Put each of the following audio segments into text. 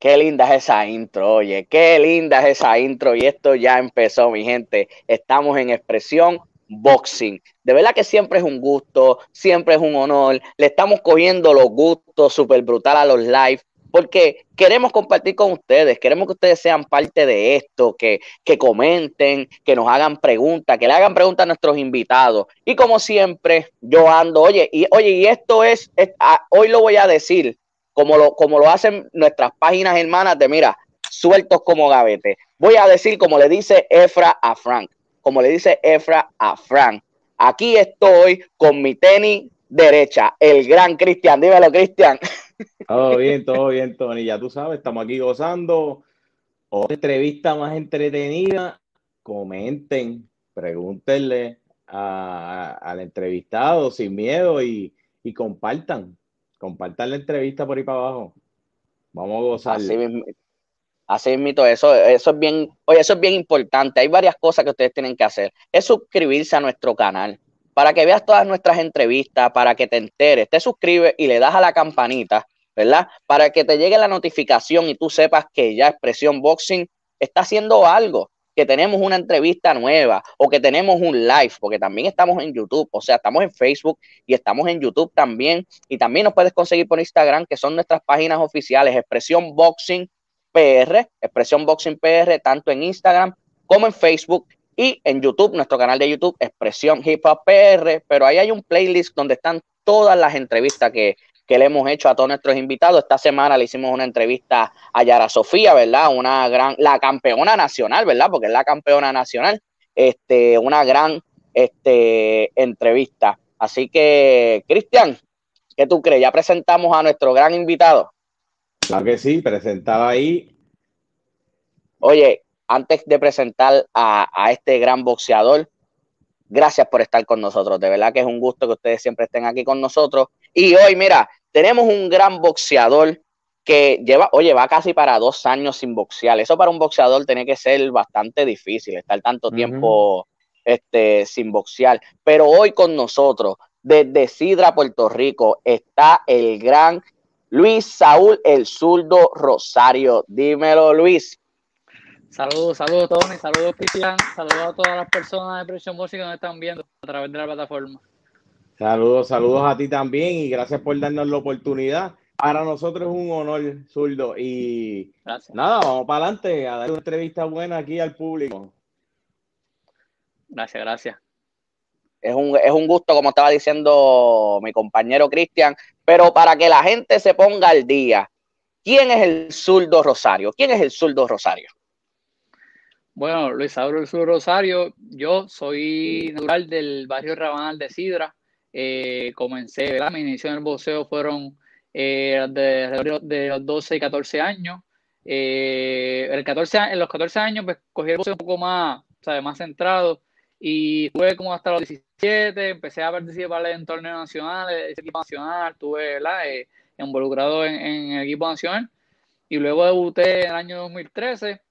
Qué linda es esa intro, oye, qué linda es esa intro y esto ya empezó, mi gente. Estamos en expresión boxing. De verdad que siempre es un gusto, siempre es un honor. Le estamos cogiendo los gustos súper brutal a los live porque queremos compartir con ustedes, queremos que ustedes sean parte de esto, que, que comenten, que nos hagan preguntas, que le hagan preguntas a nuestros invitados. Y como siempre, yo ando, oye, y oye, y esto es, ah, hoy lo voy a decir, como lo, como lo hacen nuestras páginas hermanas de, mira, sueltos como gavete. Voy a decir como le dice Efra a Frank, como le dice Efra a Frank. Aquí estoy con mi tenis derecha, el gran Cristian. Dímelo, Cristian. Todo bien, todo bien, Tony. Ya tú sabes, estamos aquí gozando. Otra entrevista más entretenida. Comenten, pregúntenle al entrevistado sin miedo y, compartan. Compartan la entrevista por ahí para abajo. Vamos a gozar. Así mismo, eso, eso es bien, oye, eso es bien importante. Hay varias cosas que ustedes tienen que hacer. Es suscribirse a nuestro canal para que veas todas nuestras entrevistas, para que te enteres, te suscribes y le das a la campanita, ¿verdad? Para que te llegue la notificación y tú sepas que ya Expresión Boxing está haciendo algo, que tenemos una entrevista nueva o que tenemos un live, porque también estamos en YouTube, o sea, estamos en Facebook y estamos en YouTube también. Y también nos puedes conseguir por Instagram, que son nuestras páginas oficiales, Expresión Boxing PR, Expresión Boxing PR, tanto en Instagram como en Facebook y en YouTube, nuestro canal de YouTube, Expresión Hip Hop PR, pero ahí hay un playlist donde están todas las entrevistas que, le hemos hecho a todos nuestros invitados. Esta semana le hicimos una entrevista a Yara Sofía, ¿verdad? Una gran, la campeona nacional, ¿verdad? Porque es la campeona nacional. Este, una gran este, entrevista. Así que, Cristian, ¿qué tú crees? Ya presentamos a nuestro gran invitado. Claro que sí, presentado ahí. Oye, antes de presentar a, este gran boxeador, gracias por estar con nosotros. De verdad que es un gusto que ustedes siempre estén aquí con nosotros. Y hoy, mira, tenemos un gran boxeador que lleva, oye, va casi para dos años sin boxear. Eso para un boxeador tiene que ser bastante difícil, estar tanto tiempo este, sin boxear. Pero hoy con nosotros, desde Sidra, Puerto Rico, está el gran Luis Saúl, el zurdo Rosario. Dímelo, Luis. Saludos, saludos Tony, saludos Cristian, saludos a todas las personas de Presión Música que nos están viendo a través de la plataforma. Saludos, saludos a ti también y gracias por darnos la oportunidad. Para nosotros es un honor, zurdo. Y nada, vamos para adelante a dar una entrevista buena aquí al público. Gracias, gracias. Es un, es un gusto, como estaba diciendo mi compañero Cristian, pero para que la gente se ponga al día, ¿quién es el zurdo Rosario? ¿Quién es el zurdo Rosario? Bueno, Luis Sur Rosario, yo soy natural del barrio Rabanal de Sidra. Eh, comencé, ¿verdad? Mi inicio en el boxeo fueron eh, de, los 12 y 14 años. Eh, el 14, en los 14 años pues, cogí el boxeo un poco más, ¿sabes? más centrado y tuve como hasta los 17, empecé a participar en torneos nacionales, ese equipo nacional, estuve ¿verdad? Eh, involucrado en, en, el equipo nacional y luego debuté en el año 2013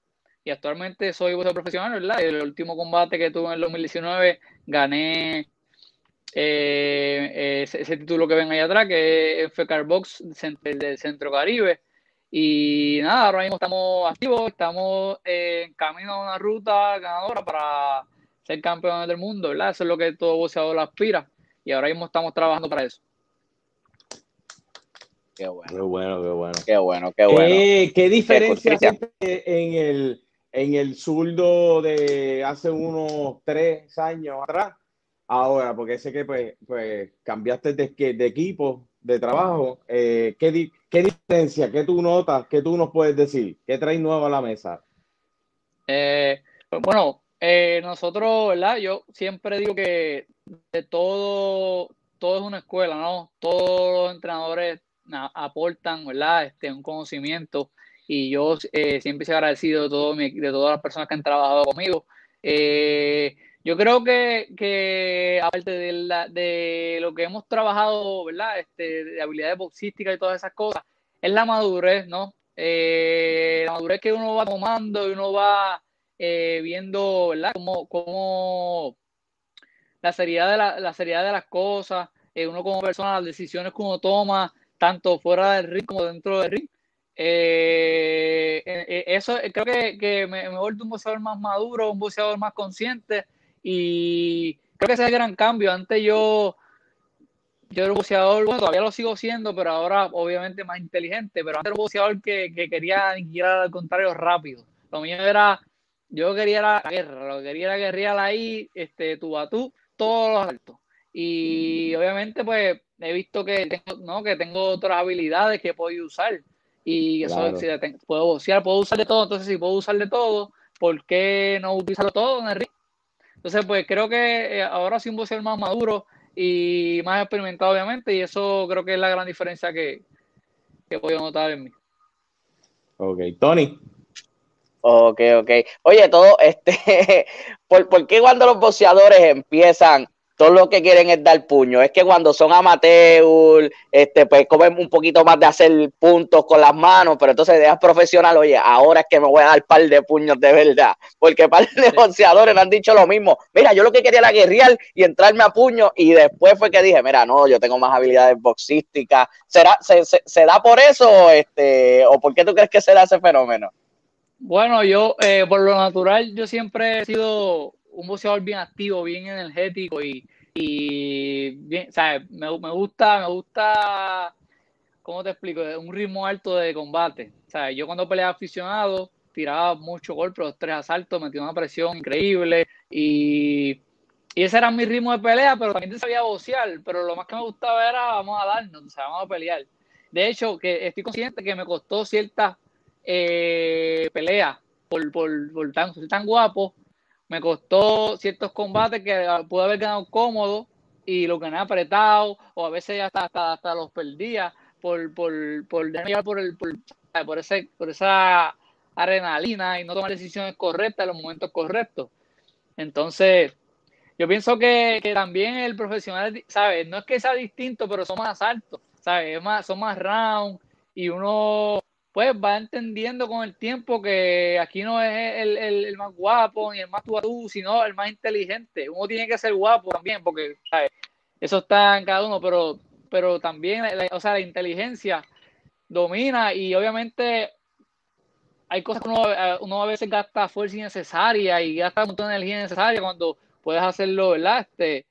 y actualmente soy boxeador profesional, ¿verdad? El último combate que tuve en el 2019 gané eh, ese, título que ven ahí atrás, que es FCAR Box del Centro Caribe. Y nada, ahora mismo estamos activos, estamos en camino a una ruta ganadora para ser campeones del mundo, ¿verdad? Eso es lo que todo boxeador aspira. Y ahora mismo estamos trabajando para eso. Qué bueno. Qué bueno, qué bueno. Qué bueno, qué bueno. ¿Qué, diferencia en el, en el zurdo de hace unos tres años atrás, ahora, porque sé que pues, pues cambiaste de, de equipo, de trabajo, eh, ¿qué, ¿qué, diferencia, qué tú notas, qué tú nos puedes decir? ¿Qué traes nuevo a la mesa? Eh, pues, bueno, eh, nosotros, ¿verdad? Yo siempre digo que de todo, todo es una escuela, ¿no? Todos los entrenadores aportan, ¿verdad? Este, un conocimiento y yo eh, siempre he agradecido de, todo de todas las personas que han trabajado conmigo. Yo creo que, que aparte de, la, de, lo que hemos trabajado, ¿verdad? Este, de habilidades boxísticas y todas esas cosas, es la madurez, ¿no? Eh, la madurez que uno va tomando y uno va viendo, ¿verdad? Como, como la seriedad de la, la seriedad de las cosas, uno como persona, las decisiones que uno toma, tanto fuera del ring como dentro del ring eh, eh, eh, eso creo que, que me, me he vuelto un boxeador más maduro, un boxeador más consciente y creo que ese es el gran cambio. Antes yo, yo era un boxeador, bueno, todavía lo sigo siendo, pero ahora obviamente más inteligente, pero antes era un boxeador que, que quería aniquilar al contrario rápido. Lo mío era, yo quería la guerra, lo que quería era guerrear ahí, este, tú a tú, todos los altos. Y obviamente pues he visto que tengo, ¿no? que tengo otras habilidades que puedo usar y eso si puedo boxear, puedo usar de todo, entonces si puedo usar de todo, ¿por qué no utilizarlo todo en el ring? Entonces, pues creo que eh, ahora sí un boxeador más maduro y más experimentado, obviamente, y eso creo que es la gran diferencia que, que voy a notar en mí. Ok, Tony. Ok, ok. Oye, todo este, ¿por, ¿por qué cuando los boxeadores empiezan todo lo que quieren es dar puño. Es que cuando son amateur, este, pues comen un poquito más de hacer puntos con las manos, pero entonces ideas profesional, oye, ahora es que me voy a dar par de puños de verdad. Porque par de negociadores me han dicho lo mismo. Mira, yo lo que quería era guerrear y entrarme a puño, y después fue que dije, mira, no, yo tengo más habilidades boxísticas. ¿Será, se, se, da por eso, este, o por qué tú crees que se da ese fenómeno? Bueno, yo, eh, por lo natural, yo siempre he sido un boxeador bien activo, bien energético y, y bien, ¿sabes? Me, me, gusta, me gusta, ¿cómo te explico? Un ritmo alto de combate. ¿sabes? Yo cuando peleaba aficionado tiraba mucho golpe, los tres asaltos, metía una presión increíble y, y, ese era mi ritmo de pelea, pero también sabía boxear, pero lo más que me gustaba era vamos a darnos, o sea, vamos a pelear. De hecho, que estoy consciente que me costó ciertas eh, peleas por, por, por tan, tan guapo me costó ciertos combates que pude haber ganado cómodo y lo gané apretado o a veces hasta, hasta, hasta los perdía por, por, por, por, el, por, por, ese, por esa adrenalina y no tomar decisiones correctas en los momentos correctos. Entonces, yo pienso que, que también el profesional, ¿sabes? No es que sea distinto, pero son más altos, ¿sabes? más, son más round y uno pues va entendiendo con el tiempo que aquí no es el, el, más guapo ni el más tú, sino el más inteligente. Uno tiene que ser guapo también, porque eso está en cada uno, pero, pero también, la, o sea, la inteligencia domina y obviamente hay cosas que uno, eh, uno, a veces gasta fuerza innecesaria y gasta un montón de energía innecesaria cuando puedes hacerlo, ¿verdad? Este,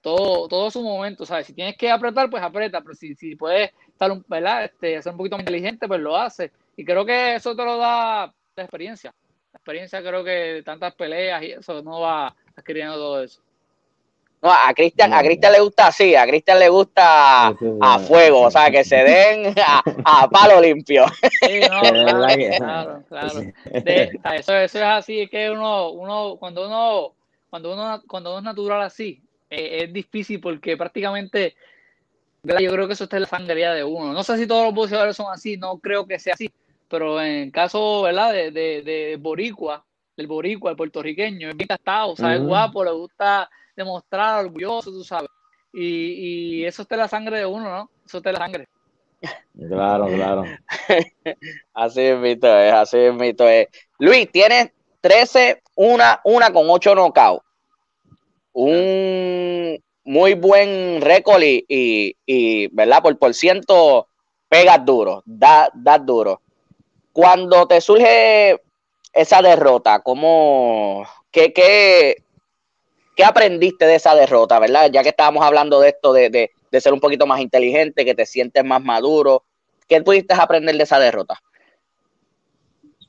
todo, todo su momento, ¿sabes? Si tienes que apretar, pues aprieta, pero si, si puedes estar, un, ¿verdad? Este, ser un poquito más inteligente, pues lo hace. Y creo que eso te lo da la experiencia. La experiencia creo que tantas peleas y eso no va adquiriendo todo eso. No, a Cristian, a Cristian le gusta así, a Cristian le gusta a fuego, o sea, que se den a, palo limpio. Sí, no, claro, claro, eso, eso es así, es que uno, uno, cuando uno, cuando uno, cuando uno es natural así, eh, es difícil porque prácticamente yo creo que eso está en la sangre de uno. No sé si todos los boxeadores son así, no creo que sea así, pero en caso ¿verdad? De, de, de Boricua, del Boricua, el puertorriqueño, es bien gastado, ¿sabes? guapo, le gusta demostrar orgulloso, tú sabes. Y, y eso está en la sangre de uno, ¿no? Eso está en la sangre. Claro, claro. así es, mito, es, así es, mito. Es. Luis, tienes 13, una, una con 8 knockouts un muy buen récord y, y, ¿verdad? Por por ciento pegas duro, da, das duro. Cuando te surge esa derrota, ¿cómo, qué, qué, qué aprendiste de esa derrota, verdad? Ya que estábamos hablando de esto, de, de, de ser un poquito más inteligente, que te sientes más maduro, ¿qué pudiste aprender de esa derrota?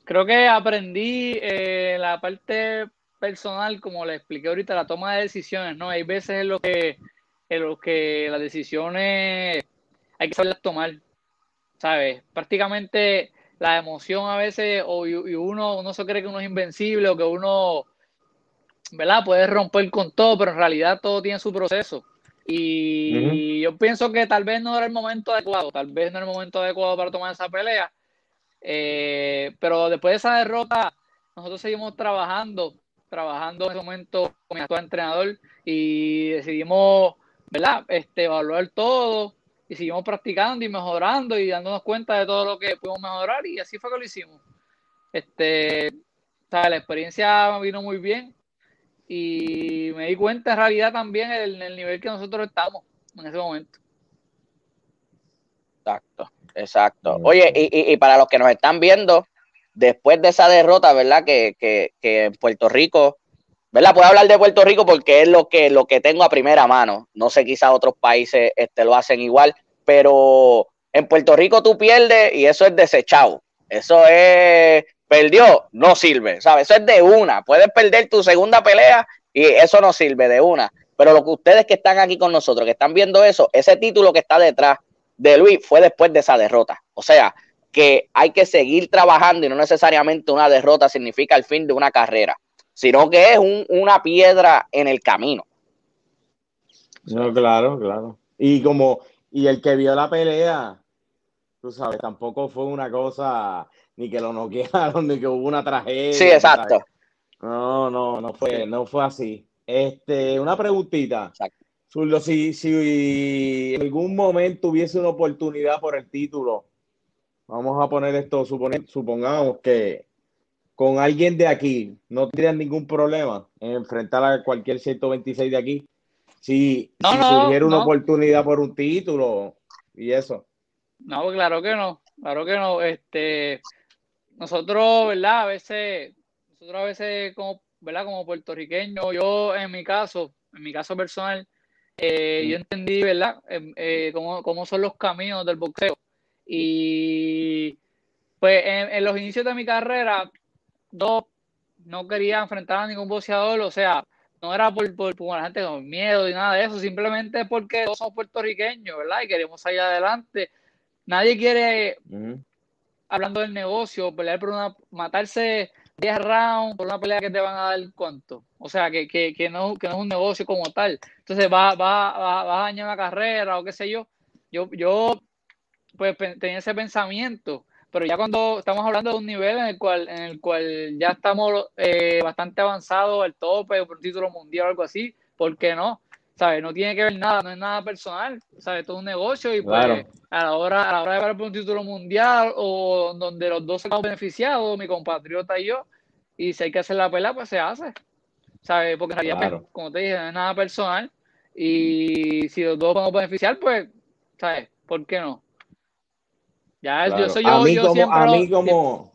Creo que aprendí eh, la parte personal, como le expliqué ahorita, la toma de decisiones, ¿no? Hay veces en lo que, en lo que las decisiones hay que saberlas tomar, ¿sabes? Prácticamente la emoción a veces, o y uno, uno se cree que uno es invencible o que uno, ¿verdad? Puede romper con todo, pero en realidad todo tiene su proceso. Y yo pienso que tal vez no era el momento adecuado, tal vez no era el momento adecuado para tomar esa pelea. Eh, pero después de esa derrota, nosotros seguimos trabajando trabajando en ese momento con mi actual entrenador y decidimos, ¿verdad? Este, evaluar todo y seguimos practicando y mejorando y dándonos cuenta de todo lo que pudimos mejorar y así fue que lo hicimos. Este, la experiencia vino muy bien y me di cuenta en realidad también en el, nivel que nosotros estamos en ese momento. Exacto, exacto. Oye, y, para los que nos están viendo, después de esa derrota, ¿verdad? Que, que, que en Puerto Rico, ¿verdad? Puedo hablar de Puerto Rico porque es lo que, lo que tengo a primera mano. No sé, quizás otros países este, lo hacen igual, pero en Puerto Rico tú pierdes y eso es desechado. Eso es, perdió, no sirve, ¿sabes? Eso es de una. Puedes perder tu segunda pelea y eso no sirve de una. Pero lo que ustedes que están aquí con nosotros, que están viendo eso, ese título que está detrás de Luis fue después de esa derrota. O sea, que hay que seguir trabajando y no necesariamente una derrota significa el fin de una carrera, sino que es una piedra en el camino. No, claro, claro. Y como, y el que vio la pelea, tú sabes, tampoco fue una cosa ni que lo noquearon, ni que hubo una tragedia. Sí, exacto. No, no, no fue, no fue así. Este, una preguntita. Exacto. si, si en algún momento hubiese una oportunidad por el título, vamos a poner esto, supongamos que con alguien de aquí no tendrían ningún problema en enfrentar a cualquier 126 de aquí. Si, surgiera una oportunidad por un título y eso. No, claro que no, claro que no. Este, nosotros, ¿verdad? A veces, nosotros a veces como, ¿verdad? Como puertorriqueños, yo en mi caso, en mi caso personal, eh, yo mm. entendí, ¿verdad? Em, eh, cómo, cómo, son los caminos del boxeo. Y pues en, los inicios de mi carrera, no, no quería enfrentar a ningún boxeador, o sea, no era por, por, la gente con miedo y nada de eso, simplemente porque todos somos puertorriqueños, ¿verdad? Y queremos salir adelante. Nadie quiere, hablando del negocio, pelear por una, matarse 10 rounds por una pelea que te van a dar cuánto. O sea, que, que, que, no, que no es un negocio como tal. Entonces va, va, va, va a dañar una carrera o qué sé yo. Yo, yo pues tenía ese pensamiento, pero ya cuando estamos hablando de un nivel en el cual, en el cual ya estamos eh, bastante avanzados, el tope, por un título mundial o algo así, ¿por qué no? ¿Sabes? No tiene que ver nada, no es nada personal, ¿sabes? Todo es un negocio y pues a la hora, a la hora de ver por un título mundial o donde los dos se han beneficiado, mi compatriota y yo, y si hay que hacer la pelea, pues se hace, ¿sabes? Porque en realidad, pues, como te dije, no es nada personal y si los dos podemos beneficiar, pues, ¿sabes? ¿Por qué no? Ya, yo soy yo, a mí como, a mí como,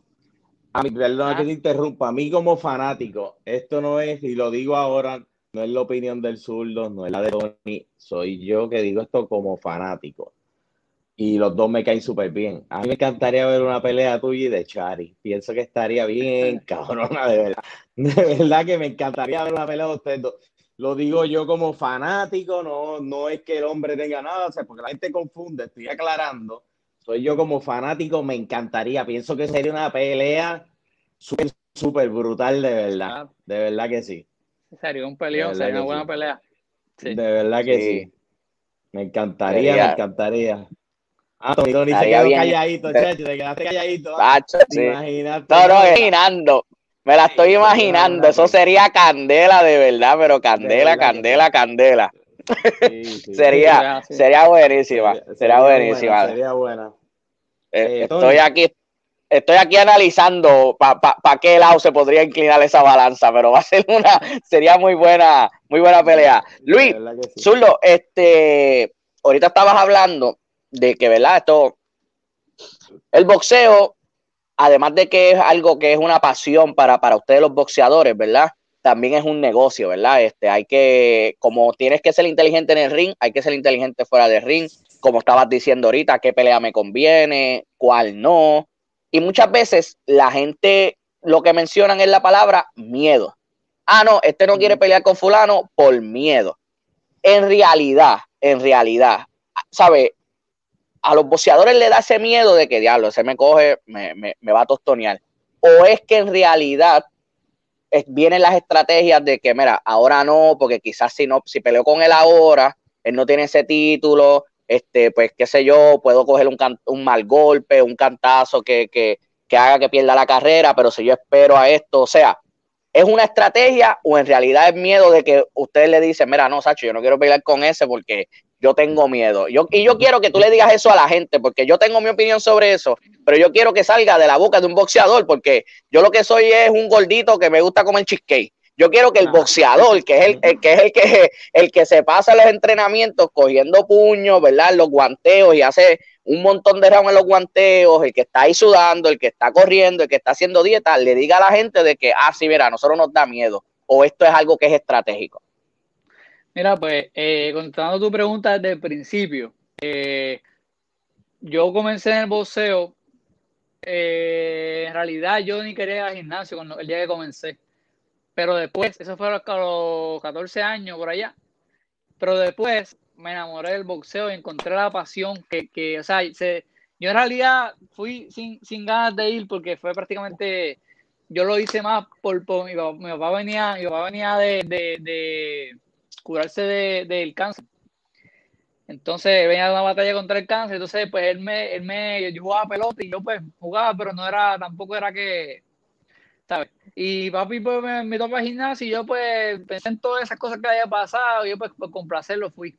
a mí, perdona que te interrumpa, a mí como fanático, esto no es, y lo digo ahora, no es la opinión del zurdo, no es la de Tony, soy yo que digo esto como fanático. Y los dos me caen súper bien. A mí me encantaría ver una pelea tuya y de Chari. Pienso que estaría bien, cabrona, de verdad. De verdad que me encantaría ver una pelea de ustedes dos. Lo digo yo como fanático, no, no es que el hombre tenga nada, o sea, porque la gente confunde, estoy aclarando soy yo como fanático, me encantaría. Pienso que sería una pelea súper, súper brutal, de verdad. De verdad que sí. Sería un peleón, sería una buena pelea. De verdad que sí. Me encantaría, me encantaría. Ah, Tony, Tony se quedó calladito, chacho, te quedaste calladito. Pacho, sí. No, no, imaginando. Me la estoy imaginando. Eso sería candela de verdad, pero candela, candela, candela. sería, sería buenísima. Sería, buenísima. sería buena. Eh, eh, estoy aquí estoy aquí analizando para pa, qué lado se podría inclinar esa balanza, pero va a ser una, sería muy buena, muy buena pelea. Luis, Zurdo, este, ahorita estabas hablando de que, ¿verdad? Esto, el boxeo, además de que es algo que es una pasión para, para ustedes los boxeadores, ¿verdad? también es un negocio, ¿verdad? Este, hay que, como tienes que ser inteligente en el ring, hay que ser inteligente fuera del ring, como estabas diciendo ahorita, qué pelea me conviene, cuál no. Y muchas veces la gente lo que mencionan es la palabra miedo. Ah, no, este no quiere pelear con fulano por miedo. En realidad, en realidad, ¿sabe? A los boxeadores le da ese miedo de que, diablo, ese me coge, me, me, me va a tostonear. O es que en realidad vienen las estrategias de que, mira, ahora no, porque quizás si no, si peleo con él ahora, él no tiene ese título, este, pues qué sé yo, puedo coger un, mal golpe, un cantazo que, que, que haga que pierda la carrera, pero si yo espero a esto, o sea, ¿es una estrategia o en realidad es miedo de que ustedes le dicen, mira, no, Sacho, yo no quiero pelear con ese porque yo tengo miedo. Yo, y yo quiero que tú le digas eso a la gente, porque yo tengo mi opinión sobre eso, pero yo quiero que salga de la boca de un boxeador, porque yo lo que soy es un gordito que me gusta comer cheesecake. Yo quiero que el boxeador, que es el, que es el que el que se pasa los entrenamientos cogiendo puños, ¿verdad? Los guanteos y hace un montón de rounds en los guanteos, el que está ahí sudando, el que está corriendo, el que está haciendo dieta, le diga a la gente de que, ah, sí, verá, a nosotros nos da miedo, o esto es algo que es estratégico. Mira, pues, eh, contestando tu pregunta desde el principio, eh, yo comencé en el boxeo, eh, en realidad yo ni quería ir al gimnasio cuando, el día que comencé, pero después, eso fue a los 14 años por allá, pero después me enamoré del boxeo y encontré la pasión que, que o sea, se, yo en realidad fui sin, sin ganas de ir porque fue prácticamente, yo lo hice más por, mi, papá, venía, mi papá venía de, de, de curarse del de, cáncer. Entonces venía de una batalla contra el cáncer, entonces pues él me, él me, jugaba pelota y yo pues jugaba, pero no era, tampoco era que, ¿sabes? Y papi pues me invitó para el gimnasio y yo pues pensé en todas esas cosas que había pasado y yo pues por complacerlo fui.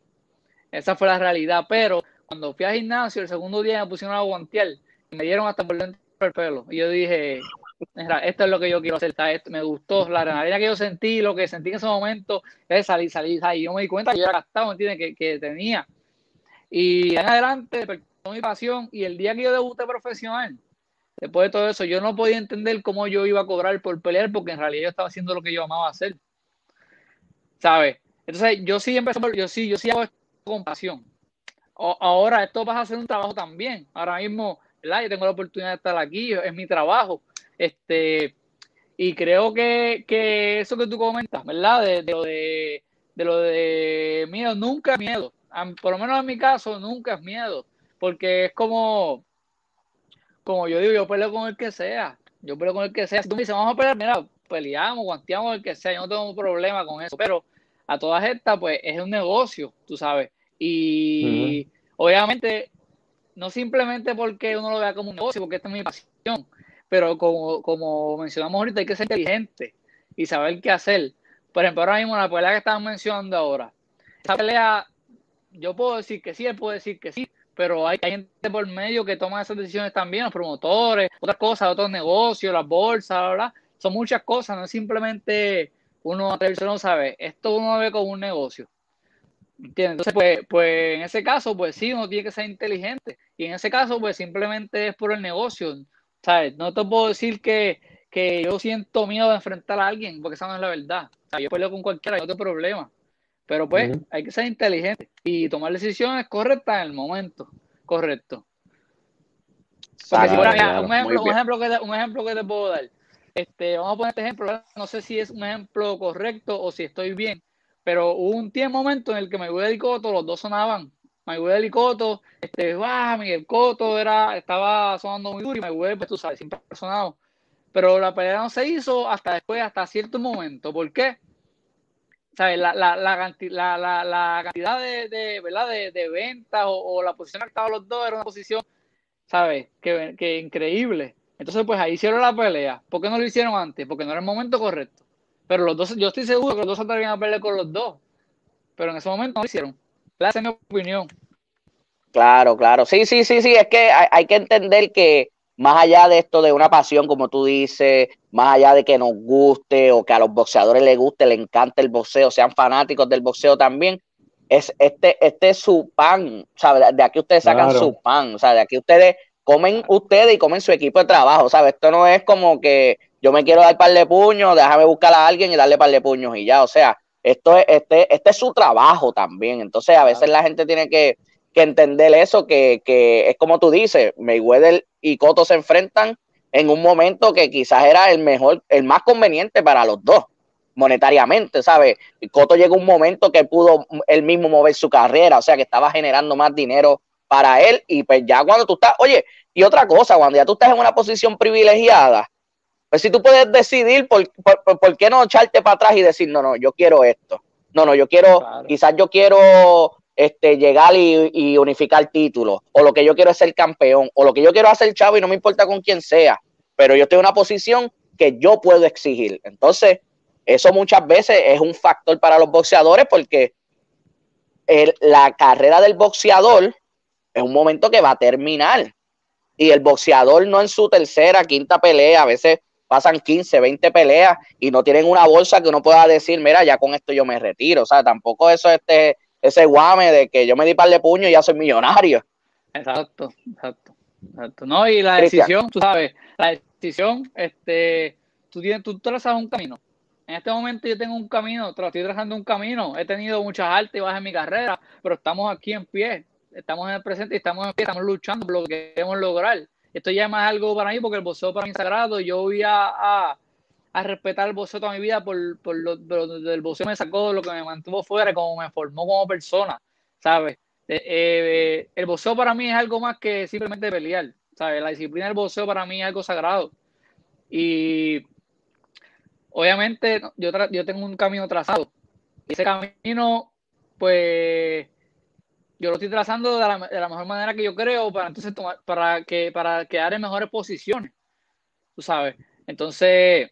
Esa fue la realidad, pero cuando fui al gimnasio el segundo día me pusieron a guantear me dieron hasta por dentro del pelo. Y yo dije, esto es lo que yo quiero hacer, me gustó la adrenalina que yo sentí, lo que sentí en ese momento, es salir, salir, y yo me di cuenta que yo era gastado, ¿entiendes? Que, que tenía y en adelante despertó mi pasión y el día que yo debuté profesional, después de todo eso, yo no podía entender cómo yo iba a cobrar por pelear porque en realidad yo estaba haciendo lo que yo amaba hacer. ¿Sabes? Entonces yo sí empecé, yo sí, yo sí hago esto con pasión. ahora esto va a ser un trabajo también. Ahora mismo, ¿verdad? Yo tengo la oportunidad de estar aquí, es mi trabajo. Este, y creo que, que eso que tú comentas, ¿verdad? De, de, lo de, de lo de miedo, nunca miedo por lo menos en mi caso, nunca es miedo, porque es como, como yo digo, yo peleo con el que sea, yo peleo con el que sea. Si tú me dices, vamos a pelear, mira, peleamos, guanteamos el que sea, yo no tengo un problema con eso, pero a todas estas, pues es un negocio, tú sabes, y obviamente, no simplemente porque uno lo vea como un negocio, porque esta es mi pasión, pero como, como mencionamos ahorita, hay que ser inteligente y saber qué hacer. Por ejemplo, ahora mismo la pelea que estaban mencionando ahora, esa pelea yo puedo decir que sí, él puede decir que sí, pero hay, gente por medio que toma esas decisiones también, los promotores, otras cosas, otros negocios, las bolsas, ¿verdad? Son muchas cosas, no es simplemente uno no sabe, esto uno ve como un negocio. ¿Entiendes? Entonces, pues, pues en ese caso, pues sí, uno tiene que ser inteligente. Y en ese caso, pues simplemente es por el negocio. ¿Sabes? No te puedo decir que, que yo siento miedo de enfrentar a alguien, porque esa no es la verdad. O sea, yo peleo con cualquiera, no tengo problema. Pero pues hay que ser inteligente y tomar decisiones correctas en el momento correcto. Porque si un, ejemplo, un, ejemplo que te, un ejemplo que te puedo dar. Este, vamos a poner este ejemplo, no sé si es un ejemplo correcto o si estoy bien, pero hubo un tiempo, momento en el que Mayweather y Cotto, los dos sonaban. Mayweather y Cotto, este, ah, Miguel Cotto era, estaba sonando muy duro y Mayweather, pues tú sabes, siempre ha sonado. Pero la pelea no se hizo hasta después, hasta cierto momento. ¿Por qué? ¿Sabes? La, la, la, la, cantidad de, de, ¿verdad? de, de ventas o, la posición que estaban los dos era una posición, ¿sabes? Que, que, increíble. Entonces, pues ahí hicieron la pelea. ¿Por qué no lo hicieron antes? Porque no era el momento correcto. Pero los dos, yo estoy seguro que los dos se atrevían a pelear con los dos. Pero en ese momento no lo hicieron. Esa es mi opinión. Claro, claro. Sí, sí, sí, sí. Es que hay que entender que más allá de esto de una pasión, como tú dices, más allá de que nos guste o que a los boxeadores les guste, les encante el boxeo, sean fanáticos del boxeo también, es este, este es su pan, ¿sabes? De aquí ustedes sacan su pan, o sea, de aquí ustedes comen ustedes y comen su equipo de trabajo, ¿sabes? Esto no es como que yo me quiero dar par de puños, déjame buscar a alguien y darle par de puños y ya, o sea, esto es, este, este es su trabajo también, entonces a veces la gente tiene que, que entender eso, que, que es como tú dices, Mayweather y Coto se enfrentan en un momento que quizás era el mejor, el más conveniente para los dos, monetariamente, ¿sabes? Coto llegó un momento que pudo él mismo mover su carrera, o sea, que estaba generando más dinero para él y pues ya cuando tú estás, oye, y otra cosa, cuando ya tú estás en una posición privilegiada, pues si tú puedes decidir por, por, qué no echarte para atrás y decir, no, no, yo quiero esto, no, no, yo quiero, quizás yo quiero este, llegar y, unificar títulos, o lo que yo quiero es ser campeón, o lo que yo quiero hacer chavo y no me importa con quién sea, pero yo estoy en una posición que yo puedo exigir. Entonces, eso muchas veces es un factor para los boxeadores porque la carrera del boxeador es un momento que va a terminar. Y el boxeador no en su tercera, quinta pelea, a veces pasan 15, 20 peleas y no tienen una bolsa que uno pueda decir, mira, ya con esto yo me retiro. O sea, tampoco eso este, ese guame de que yo me di par de puño y ya soy millonario. Exacto, exacto, exacto. No, y la decisión, tú sabes, la decisión, este, tú tienes, tú trazas un camino. En este momento yo tengo un camino, estoy trazando un camino. He tenido muchas altas y bajas en mi carrera, pero estamos aquí en pie. Estamos en el presente y estamos en pie, estamos luchando por lo que queremos lograr. Esto ya es más algo para mí porque el boxeo para mí es sagrado. Yo voy a, a, respetar el boxeo toda mi vida por, por lo del boxeo me sacó, lo que me mantuvo fuera, como me formó como persona, ¿sabes? Eh, eh, el boxeo para mí es algo más que simplemente pelear, ¿sabes? La disciplina del boxeo para mí es algo sagrado. Y obviamente yo, yo tengo un camino trazado. Y ese camino, pues yo lo estoy trazando de la, de la, mejor manera que yo creo para entonces tomar, para que para quedar en mejores posiciones. Tú sabes. Entonces,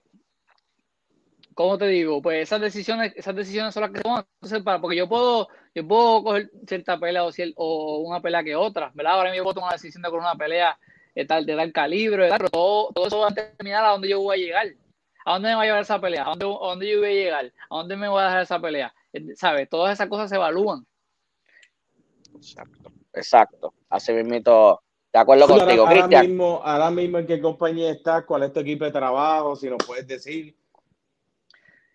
¿cómo te digo? Pues esas decisiones, esas decisiones son las que toman. Entonces, para, porque yo puedo, yo puedo coger cierta pelea o, o una pelea que otra, ¿verdad? Ahora mismo yo puedo tomar la decisión de coger una pelea de tal, de tal calibre, ¿verdad? Pero todo, todo eso va a terminar a dónde yo voy a llegar. ¿A dónde me va a llevar esa pelea? ¿A dónde, a dónde yo voy a llegar? ¿A dónde me voy a dejar esa pelea? ¿Sabes? Todas esas cosas se evalúan. Exacto, exacto. Así mismo, de acuerdo contigo, Cristian. Mismo, ahora mismo en qué compañía estás, cuál es tu equipo de trabajo, si nos puedes decir.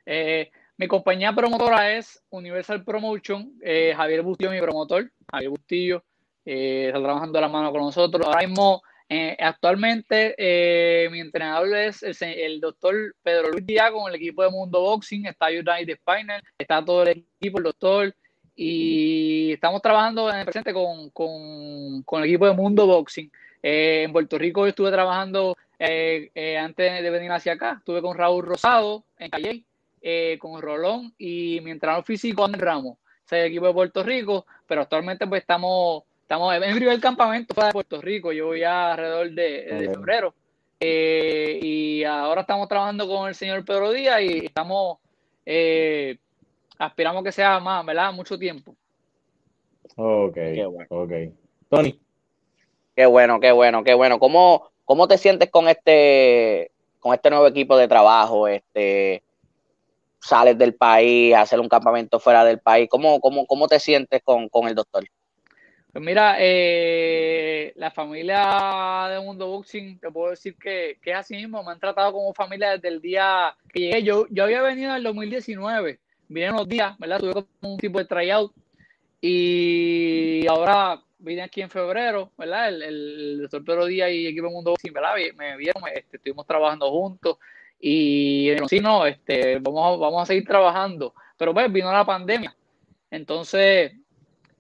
Eh, mi compañía promotora es Universal Promotion. Eh, Javier Bustillo, mi promotor. Javier Bustillo eh, está trabajando de la mano con nosotros. Ahora mismo, actualmente, mi entrenador es el, doctor Pedro Luis Díaz con el equipo de Mundo Boxing. Está United Spinal, está todo el equipo, el doctor y estamos trabajando en el presente con, con, el equipo de Mundo Boxing. En Puerto Rico estuve trabajando antes de venir hacia acá, estuve con Raúl Rosado en Calle, con Rolón y mi entrenador físico en Ramos, es el equipo de Puerto Rico, pero actualmente pues estamos, estamos en el primer campamento de Puerto Rico, yo voy alrededor de, de febrero. y ahora estamos trabajando con el señor Pedro Díaz y estamos aspiramos que sea más, ¿verdad? Mucho tiempo. Ok, ok. Tony. Qué bueno, qué bueno, qué bueno. ¿Cómo, cómo te sientes con este, con este nuevo equipo de trabajo? Este, sales del país, hacer un campamento fuera del país. ¿Cómo, cómo, cómo te sientes con, el doctor? Pues mira, eh, la familia de Mundo Boxing, te puedo decir que, que, es así mismo, me han tratado como familia desde el día que llegué. Yo, yo había venido en el 2019 vine unos días, ¿verdad? Tuve como un tipo de tryout y ahora vine aquí en febrero, ¿verdad? El, el doctor Pedro Díaz y equipo Mundo Boxing, ¿verdad? Me vieron, este, estuvimos trabajando juntos y sí, no, este, vamos, vamos a seguir trabajando, pero pues vino la pandemia, entonces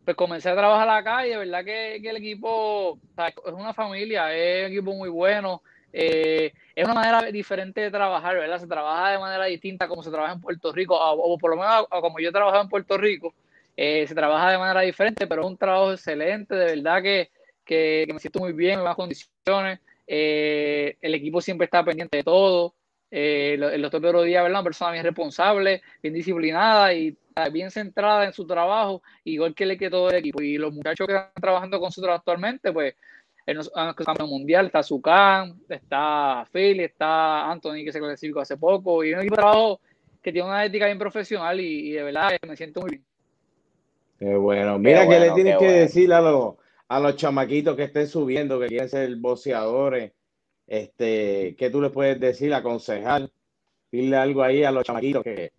pues comencé a trabajar acá y de verdad que, que el equipo es una familia, es un equipo muy bueno, eh, es una manera diferente de trabajar, ¿verdad? Se trabaja de manera distinta como se trabaja en Puerto Rico, o, por lo menos como yo he trabajado en Puerto Rico, eh, se trabaja de manera diferente, pero es un trabajo excelente, de verdad que, que, me siento muy bien, en buenas condiciones, eh, el equipo siempre está pendiente de todo, el doctor Pedro Díaz, ¿verdad? Una persona bien responsable, bien disciplinada y bien centrada en su trabajo, igual que le que todo el equipo. Y los muchachos que están trabajando con nosotros actualmente, pues en los campeonatos mundial, está Zucán, está Phil, está Anthony que se clasificó hace poco, y es un equipo de trabajo que tiene una ética bien profesional y, de verdad me siento muy bien. Qué bueno. Mira, que le tienes que decir a los, a los chamaquitos que estén subiendo, que quieren ser boxeadores? Este, ¿Qué tú les puedes decir, aconsejar? Dile algo ahí a los chamaquitos que,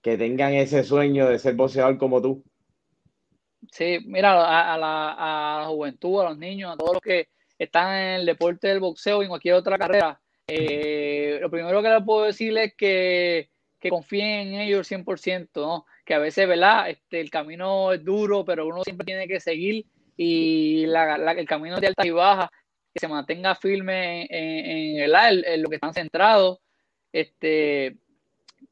que tengan ese sueño de ser boxeador como tú. Sí, mira, a, la, juventud, a los niños, a todos los que están en el deporte del boxeo y en cualquier otra carrera, eh, lo primero que les puedo decir es que, confíen en ellos 100%, ¿no? Que a veces, ¿verdad? Este, el camino es duro, pero uno siempre tiene que seguir y el camino de alta y baja, que se mantenga firme en, en, lo que están centrados, este,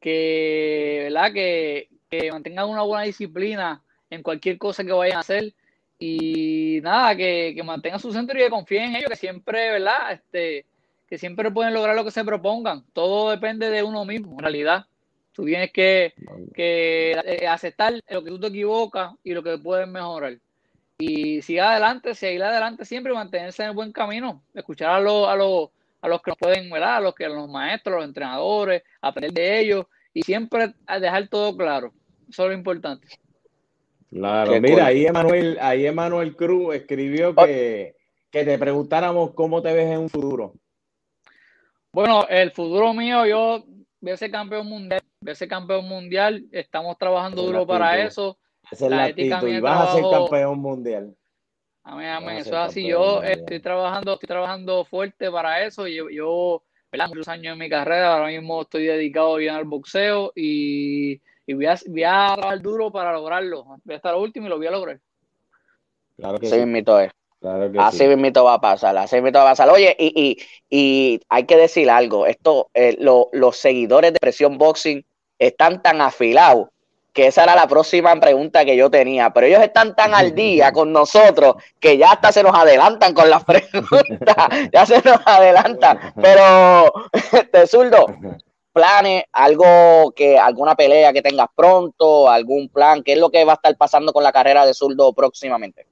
que, ¿verdad? Que, que mantengan una buena disciplina en cualquier cosa que vayan a hacer. Y nada, que, que mantengan su centro y que confíen en ellos, que siempre, ¿verdad? Este, que siempre pueden lograr lo que se propongan. Todo depende de uno mismo, en realidad. Tú tienes que, que eh, aceptar lo que tú te equivocas y lo que puedes mejorar. Y siga adelante, seguir adelante siempre y mantenerse en el buen camino. Escuchar a los, a los, a los que nos pueden, ¿verdad? A los que los maestros, los entrenadores, aprender de ellos y siempre dejar todo claro. Eso es lo importante. Claro, mira, ahí Emanuel, ahí Emanuel Cruz escribió que, que te preguntáramos cómo te ves en un futuro. Bueno, el futuro mío, yo voy a ser campeón mundial, voy a ser campeón mundial, estamos trabajando duro para eso. Esa es la, ética y vas a ser campeón mundial. Amén, amén. Eso es así. Yo estoy trabajando, estoy trabajando fuerte para eso. Yo, yo muchos años en mi carrera, ahora mismo estoy dedicado bien al boxeo y, voy, a, voy, a, trabajar duro para lograrlo. Voy a estar último y lo voy a lograr. Claro que sí. es. así mismo va a pasar, así mismo va a pasar. Oye, y, y, hay que decir algo, esto, eh, los seguidores de Presión Boxing están tan afilados que esa era la próxima pregunta que yo tenía, pero ellos están tan al día con nosotros que ya hasta se nos adelantan con las preguntas, ya se nos adelantan, pero este zurdo, planes, algo que, alguna pelea que tengas pronto, algún plan, ¿qué es lo que va a estar pasando con la carrera de zurdo próximamente?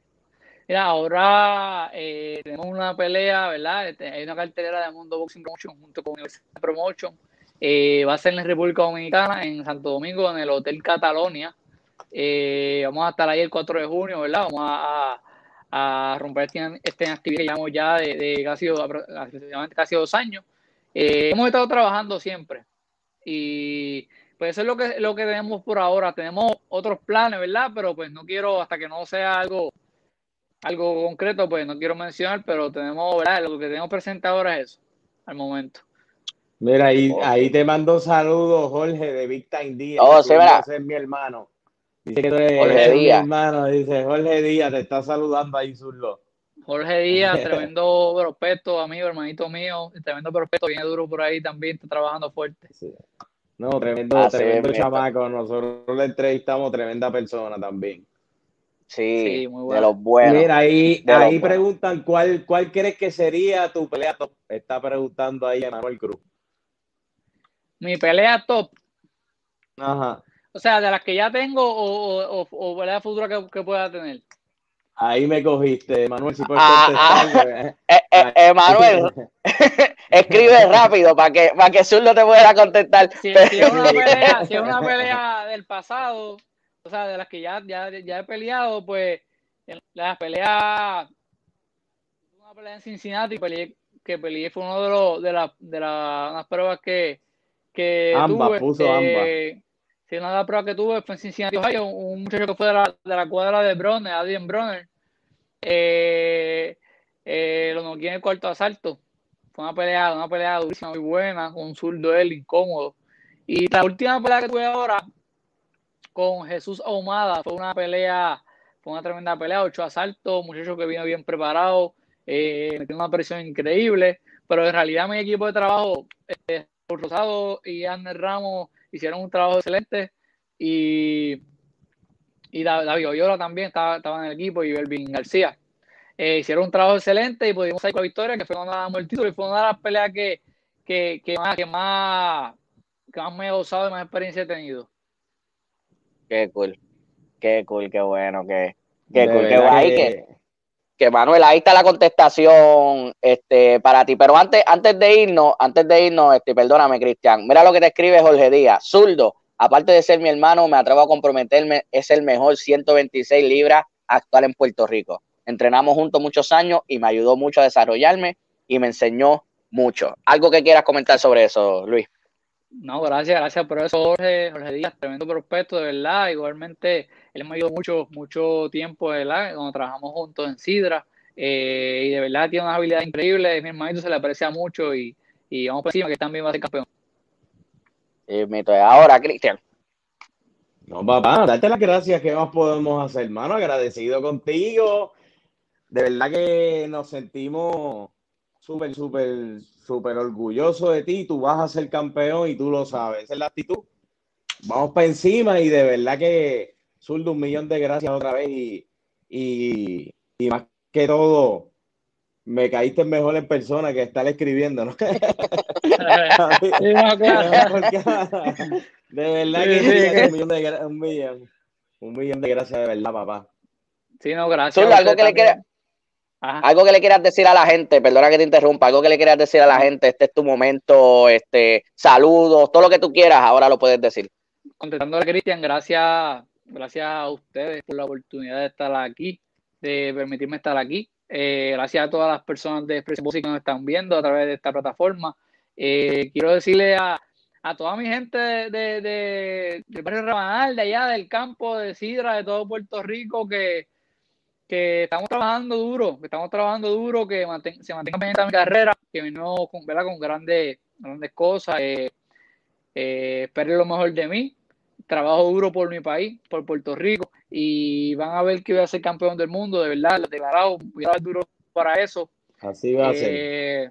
Mira, ahora eh, tenemos una pelea, ¿verdad? Este, hay una cartelera de Mundo Boxing Promotion junto con Universidad Promotion eh, va a ser en República Dominicana, en Santo Domingo, en el Hotel Catalonia. Eh, vamos a estar ahí el 4 de junio, ¿verdad? Vamos a, romper esta este actividad que llevamos ya de, casi, casi, dos años. Eh, hemos estado trabajando siempre y pues eso es lo que, lo que tenemos por ahora. Tenemos otros planes, ¿verdad? Pero pues no quiero, hasta que no sea algo, algo concreto, pues no quiero mencionar, pero tenemos, ¿verdad? Lo que tenemos presente ahora es eso, al momento. Mira, ahí, ahí te mando saludos, Jorge, de Big Time Díaz. Oh, se verá. Es mi hermano. Dice que tú eres, Jorge Díaz. mi hermano. Dice, Jorge Díaz, te está saludando ahí, Zurlo. Jorge Díaz, tremendo prospecto, amigo, hermanito mío. Tremendo prospecto, viene duro por ahí también, está trabajando fuerte. No, tremendo, tremendo chamaco. Nosotros le entrevistamos, tremenda persona también. Sí, muy bueno. de los buenos. Mira, ahí, ahí preguntan cuál, cuál crees que sería tu pelea Está preguntando ahí Manuel Cruz mi pelea top. Ajá. O sea, de las que ya tengo o, o, o pelea futura que, pueda tener. Ahí me cogiste, Manuel, si puedes ah, contestar. Ah. Eh, eh, eh, Manuel, escribe rápido para que, para que Zul no te pueda contestar. Si, es una pelea, si es una pelea del pasado, o sea, de las que ya, ya, ya he peleado, pues las peleas, una pelea en Cincinnati que peleé fue uno de los de, la, de las pruebas que, que tuve, puso eh, Si una de las pruebas que tuve fue en Cincinnati, Ohio, un muchacho que fue de la, de la cuadra de Bronner, Adrian Bronner, eh, eh, lo noqué en el cuarto asalto. Fue una pelea, una pelea durísima, muy buena, con un zurdo él, incómodo. Y la última pelea que tuve ahora con Jesús Ahumada fue una pelea, fue una tremenda pelea, ocho asaltos, muchacho que vino bien preparado, eh, metió una presión increíble, pero en realidad mi equipo de trabajo eh, Rosado y Anne Ramos hicieron un trabajo excelente y, y David Oyola también estaba, estaba, en el equipo y Belvin García. Eh, hicieron un trabajo excelente y pudimos salir con la victoria, que fue cuando ganamos el título y fue una de las peleas que, que, que, más, que, más, que más me he gozado y más experiencia he tenido. Qué cool, qué cool, qué bueno, qué, qué cool, qué guay. Que, que Manuel, ahí está la contestación este, para ti. Pero antes, antes de irnos, antes de irnos, este, perdóname, Cristian, mira lo que te escribe Jorge Díaz. Zurdo, aparte de ser mi hermano, me atrevo a comprometerme, es el mejor 126 libras actual en Puerto Rico. Entrenamos juntos muchos años y me ayudó mucho a desarrollarme y me enseñó mucho. ¿Algo que quieras comentar sobre eso, Luis? No, gracias, gracias por eso, Jorge, Jorge Díaz, tremendo prospecto, de verdad. Igualmente, él me ayudó mucho, mucho tiempo, ¿verdad? Cuando trabajamos juntos en Sidra. Eh, y de verdad tiene una habilidad increíble. Mi hermanito se le aprecia mucho y, y vamos por encima que también va a ser campeón. Y ahora, Cristian. No, papá, darte las gracias. ¿Qué más podemos hacer, hermano? Agradecido contigo. De verdad que nos sentimos súper, súper, súper orgullosos de ti. Tú vas a ser campeón y tú lo sabes. Esa es la actitud. Vamos para encima y de verdad que Zurdo, un millón de gracias otra vez y, y, y, más que todo, me caíste mejor en persona que estar escribiendo, ¿no? de verdad que un, millón de, un, millón, un millón de gracias de verdad, papá. Sí, no, gracias. algo que le Algo que le quieras decir a la gente, perdona que te interrumpa, algo que le quieras decir a la gente, este es tu momento, este, saludos, todo lo que tú quieras, ahora lo puedes decir. Contestando a Cristian, gracias, gracias a ustedes por la oportunidad de estar aquí, de permitirme estar aquí. Eh, gracias a todas las personas de Expresión Música que nos están viendo a través de esta plataforma. Eh, quiero decirle a, a toda mi gente de, de, del barrio Rabanal, de allá del campo de Sidra, de todo Puerto Rico, que, que estamos trabajando duro, que estamos trabajando duro, que se mantenga pendiente mi carrera, que vino con, con grandes, grandes cosas, eh, eh, esperen lo mejor de mí, trabajo duro por mi país, por Puerto Rico, y van a ver que voy a ser campeón del mundo, de verdad, lo declarado, voy a dar duro para eso. Así va a ser. Eh,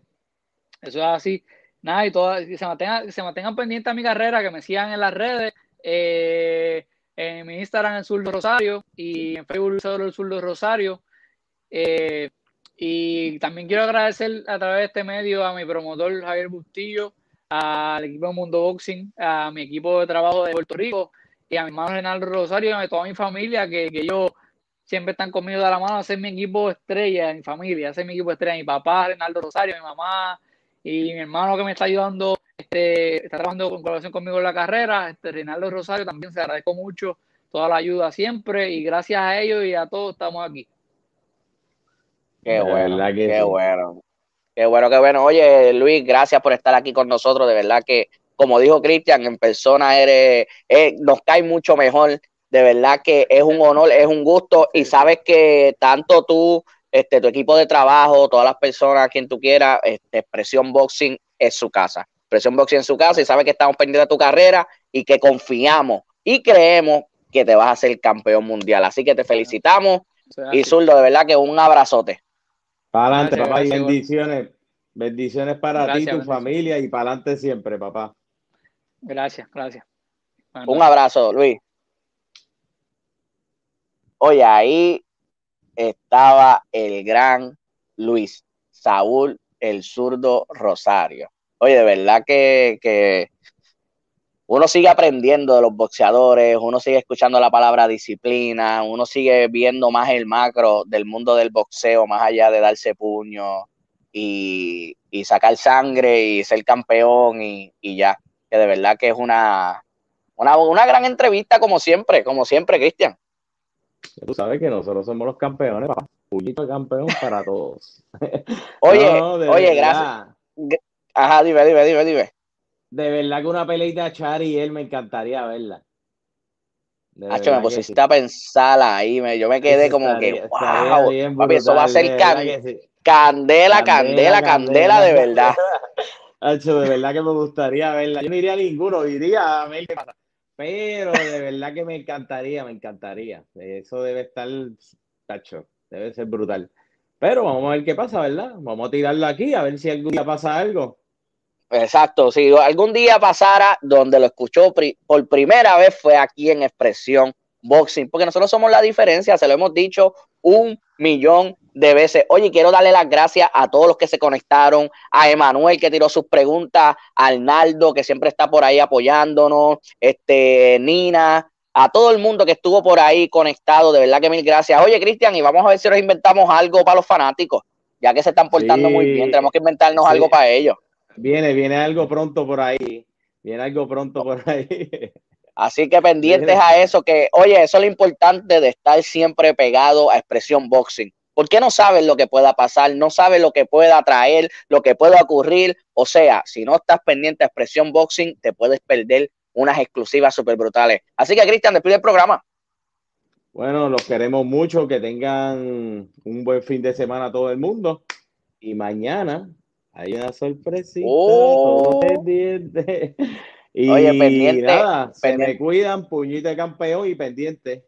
eso es así. Nada, y todas, que se mantengan, se mantengan pendientes a mi carrera, que me sigan en las redes. Eh, en mi Instagram el Sur de Rosario y en Facebook el Sur de Rosario. Eh, y también quiero agradecer a través de este medio a mi promotor Javier Bustillo, al equipo de Mundo Boxing, a mi equipo de trabajo de Puerto Rico y a mi hermano Renaldo Rosario y a toda mi familia que, que ellos siempre están conmigo de la mano. A hacer mi equipo estrella, mi familia, a hacer mi equipo estrella, mi papá Renaldo Rosario, mi mamá y mi hermano que me está ayudando este, está trabajando con colaboración conmigo en la carrera, este, Reinaldo Rosario, también se agradezco mucho toda la ayuda siempre y gracias a ellos y a todos estamos aquí. Qué bueno, qué bueno. Qué bueno, qué bueno. Oye, Luis, gracias por estar aquí con nosotros. De verdad que, como dijo Cristian, en persona eres, eh, nos cae mucho mejor. De verdad que es un honor, es un gusto. Y sabes que tanto tú, este, tu equipo de trabajo, todas las personas, quien tú quieras, este, Expresión Boxing es su casa. Presión Boxing en su casa y sabe que estamos pendientes de tu carrera y que confiamos y creemos que te vas a ser campeón mundial. Así que te felicitamos y Zurdo, de verdad que un abrazote. Para adelante, papá, y bendiciones. Bendiciones para ti, tu familia y para adelante siempre, papá. Gracias, gracias. Un abrazo, Luis. Oye, ahí estaba el gran Luis Saúl, el zurdo Rosario. Oye, de verdad que, uno sigue aprendiendo de los boxeadores, uno sigue escuchando la palabra disciplina, uno sigue viendo más el macro del mundo del boxeo, más allá de darse puño y, sacar sangre y ser campeón y, ya. Que de verdad que es una, una, gran entrevista como siempre, como siempre, Cristian. Tú sabes que nosotros somos los campeones, papá. Puñito campeón para todos. Oye, oye, gracias. Ajá, dime, dime, dime, dime. De verdad que una peleita Chari y él me encantaría verla. Hacho, me pusiste a pensar ahí, yo me quedé como que, wow, papi, eso va a ser candela, candela, candela, de verdad. Hacho, de verdad que me gustaría verla. Yo no iría a ninguno, iría a ver qué pasa. Pero de verdad que me encantaría, me encantaría. Eso debe estar, Hacho, debe ser brutal. Pero vamos a ver qué pasa, ¿verdad? Vamos a tirarlo aquí, a ver si algún día pasa algo. Exacto, si algún día pasara donde lo escuchó por primera vez fue aquí en Expresión Boxing, porque nosotros somos la diferencia, se lo hemos dicho un millón de veces. Oye, quiero darle las gracias a todos los que se conectaron, a Emanuel que tiró sus preguntas, a Arnaldo que siempre está por ahí apoyándonos, este, Nina, a todo el mundo que estuvo por ahí conectado, de verdad que mil gracias. Oye, Cristian, y vamos a ver si nos inventamos algo para los fanáticos, ya que se están portando muy bien, tenemos que inventarnos algo para ellos. Viene, viene algo pronto por ahí. Viene algo pronto por ahí. Así que pendientes a eso, que oye, eso es lo importante de estar siempre pegado a expresión boxing. Porque no sabes lo que pueda pasar, no sabes lo que pueda traer, lo que pueda ocurrir. O sea, si no estás pendiente a expresión boxing, te puedes perder unas exclusivas súper brutales. Así que, Cristian, despide el programa. Bueno, los queremos mucho, que tengan un buen fin de semana todo el mundo. Y mañana hay una sorpresita. Oh. Y Oye, pendiente, nada, se me cuidan, puñito de campeón y pendiente.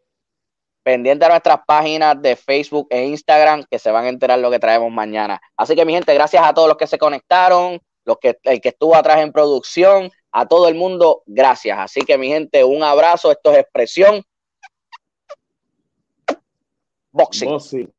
Pendiente a nuestras páginas de Facebook e Instagram que se van a enterar lo que traemos mañana. Así que mi gente, gracias a todos los que se conectaron, los que, el que estuvo atrás en producción, a todo el mundo, gracias. Así que mi gente, un abrazo, esto es expresión. Boxing.